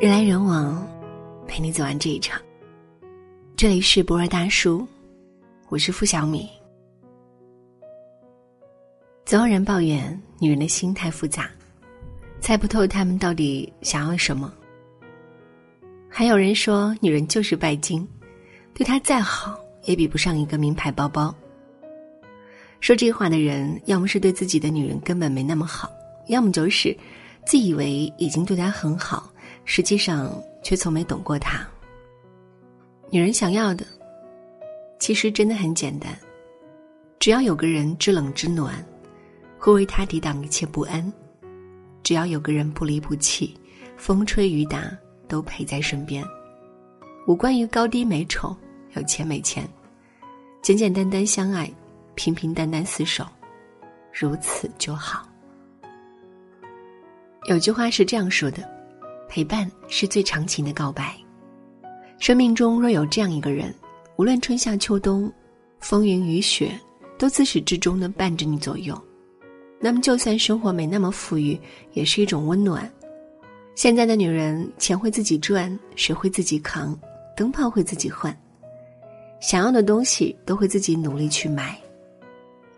人来人往，陪你走完这一场。这里是博尔大叔，我是付小米。总有人抱怨女人的心太复杂，猜不透她们到底想要什么。还有人说女人就是拜金，对她再好也比不上一个名牌包包。说这话的人，要么是对自己的女人根本没那么好，要么就是自以为已经对她很好。实际上却从没懂过他。女人想要的，其实真的很简单，只要有个人知冷知暖，会为她抵挡一切不安；只要有个人不离不弃，风吹雨打都陪在身边。无关于高低美丑，有钱没钱，简简单单相爱，平平淡淡厮守，如此就好。有句话是这样说的。陪伴是最长情的告白。生命中若有这样一个人，无论春夏秋冬，风云雨雪，都自始至终的伴着你左右，那么就算生活没那么富裕，也是一种温暖。现在的女人，钱会自己赚，水会自己扛，灯泡会自己换，想要的东西都会自己努力去买。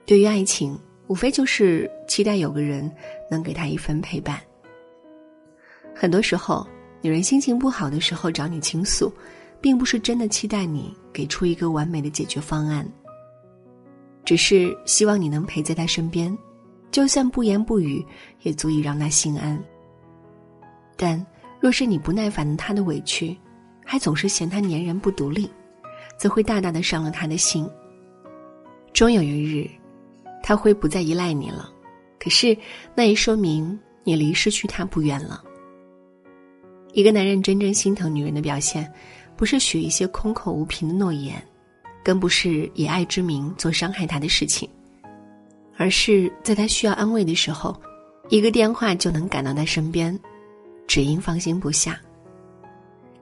对于爱情，无非就是期待有个人能给她一份陪伴。很多时候，女人心情不好的时候找你倾诉，并不是真的期待你给出一个完美的解决方案，只是希望你能陪在她身边，就算不言不语，也足以让她心安。但若是你不耐烦她的委屈，还总是嫌她粘人不独立，则会大大的伤了她的心。终有一日，他会不再依赖你了，可是那也说明你离失去他不远了。一个男人真正心疼女人的表现，不是许一些空口无凭的诺言，更不是以爱之名做伤害她的事情，而是在她需要安慰的时候，一个电话就能赶到她身边，只因放心不下。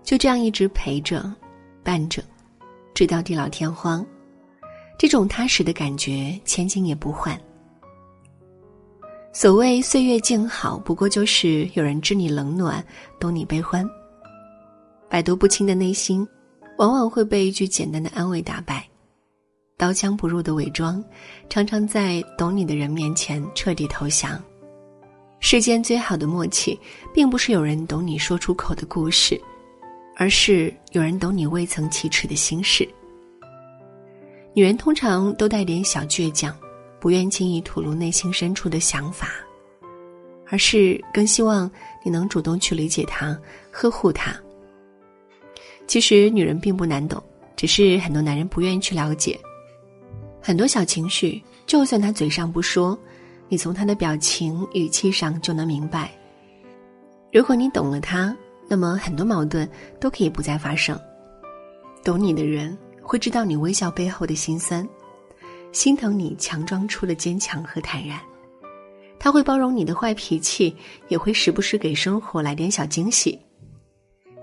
就这样一直陪着、伴着，直到地老天荒，这种踏实的感觉，千金也不换。所谓岁月静好，不过就是有人知你冷暖，懂你悲欢。百毒不侵的内心，往往会被一句简单的安慰打败。刀枪不入的伪装，常常在懂你的人面前彻底投降。世间最好的默契，并不是有人懂你说出口的故事，而是有人懂你未曾启齿的心事。女人通常都带点小倔强。不愿轻易吐露内心深处的想法，而是更希望你能主动去理解他、呵护他。其实女人并不难懂，只是很多男人不愿意去了解。很多小情绪，就算他嘴上不说，你从他的表情、语气上就能明白。如果你懂了他，那么很多矛盾都可以不再发生。懂你的人会知道你微笑背后的辛酸。心疼你强装出的坚强和坦然，他会包容你的坏脾气，也会时不时给生活来点小惊喜。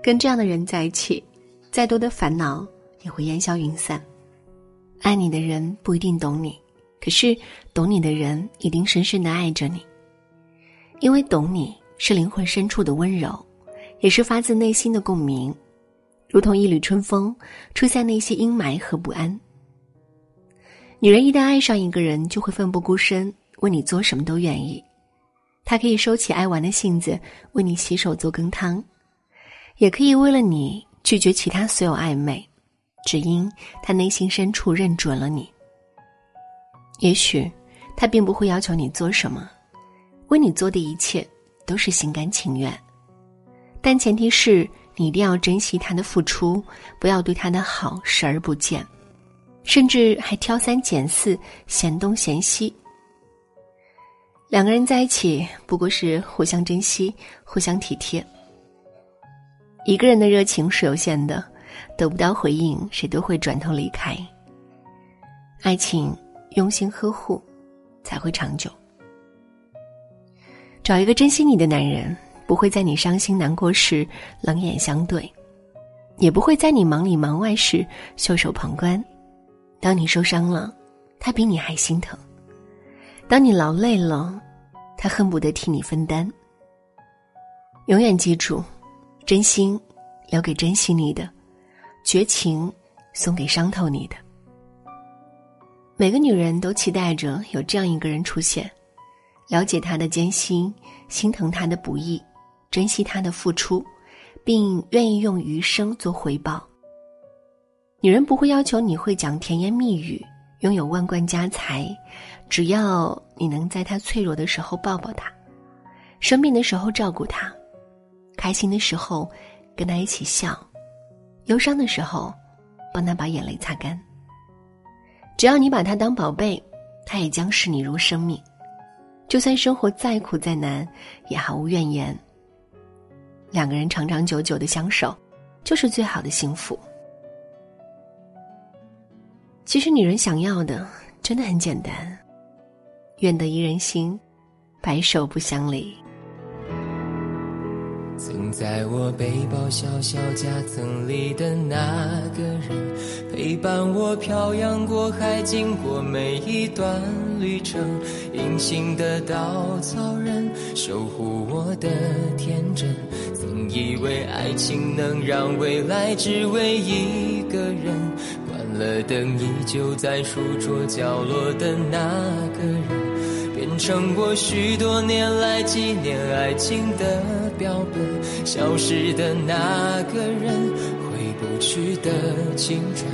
跟这样的人在一起，再多的烦恼也会烟消云散。爱你的人不一定懂你，可是懂你的人一定深深的爱着你，因为懂你是灵魂深处的温柔，也是发自内心的共鸣，如同一缕春风，吹散那些阴霾和不安。女人一旦爱上一个人，就会奋不顾身，为你做什么都愿意。她可以收起爱玩的性子，为你洗手做羹汤，也可以为了你拒绝其他所有暧昧，只因她内心深处认准了你。也许，她并不会要求你做什么，为你做的一切都是心甘情愿，但前提是你一定要珍惜她的付出，不要对她的好视而不见。甚至还挑三拣四，嫌东嫌西。两个人在一起，不过是互相珍惜、互相体贴。一个人的热情是有限的，得不到回应，谁都会转头离开。爱情用心呵护，才会长久。找一个珍惜你的男人，不会在你伤心难过时冷眼相对，也不会在你忙里忙外时袖手旁观。当你受伤了，他比你还心疼；当你劳累了，他恨不得替你分担。永远记住，真心留给珍惜你的，绝情送给伤透你的。每个女人都期待着有这样一个人出现，了解她的艰辛，心疼她的不易，珍惜她的付出，并愿意用余生做回报。女人不会要求你会讲甜言蜜语，拥有万贯家财，只要你能在她脆弱的时候抱抱她，生病的时候照顾她，开心的时候跟她一起笑，忧伤的时候帮她把眼泪擦干。只要你把她当宝贝，她也将视你如生命。就算生活再苦再难，也毫无怨言。两个人长长久久的相守，就是最好的幸福。其实，女人想要的真的很简单，愿得一人心，白首不相离。曾在我背包小小夹层里的那个人，陪伴我漂洋过海，经过每一段旅程。隐形的稻草人，守护我的天真。曾以为爱情能让未来只为一个人。了灯，依旧在书桌角落的那个人，变成我许多年来纪念爱情的标本。消失的那个人，回不去的青春，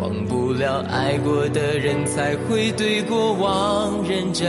忘不了爱过的人，才会对过往认真。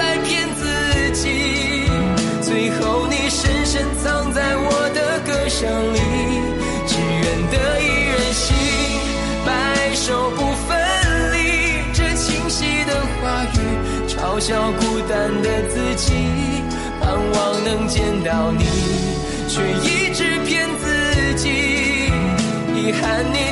想你，只愿。得一人心，白首不分离。这清晰的话语，嘲笑孤单的自己，盼望能见到你，却一直骗自己。遗憾你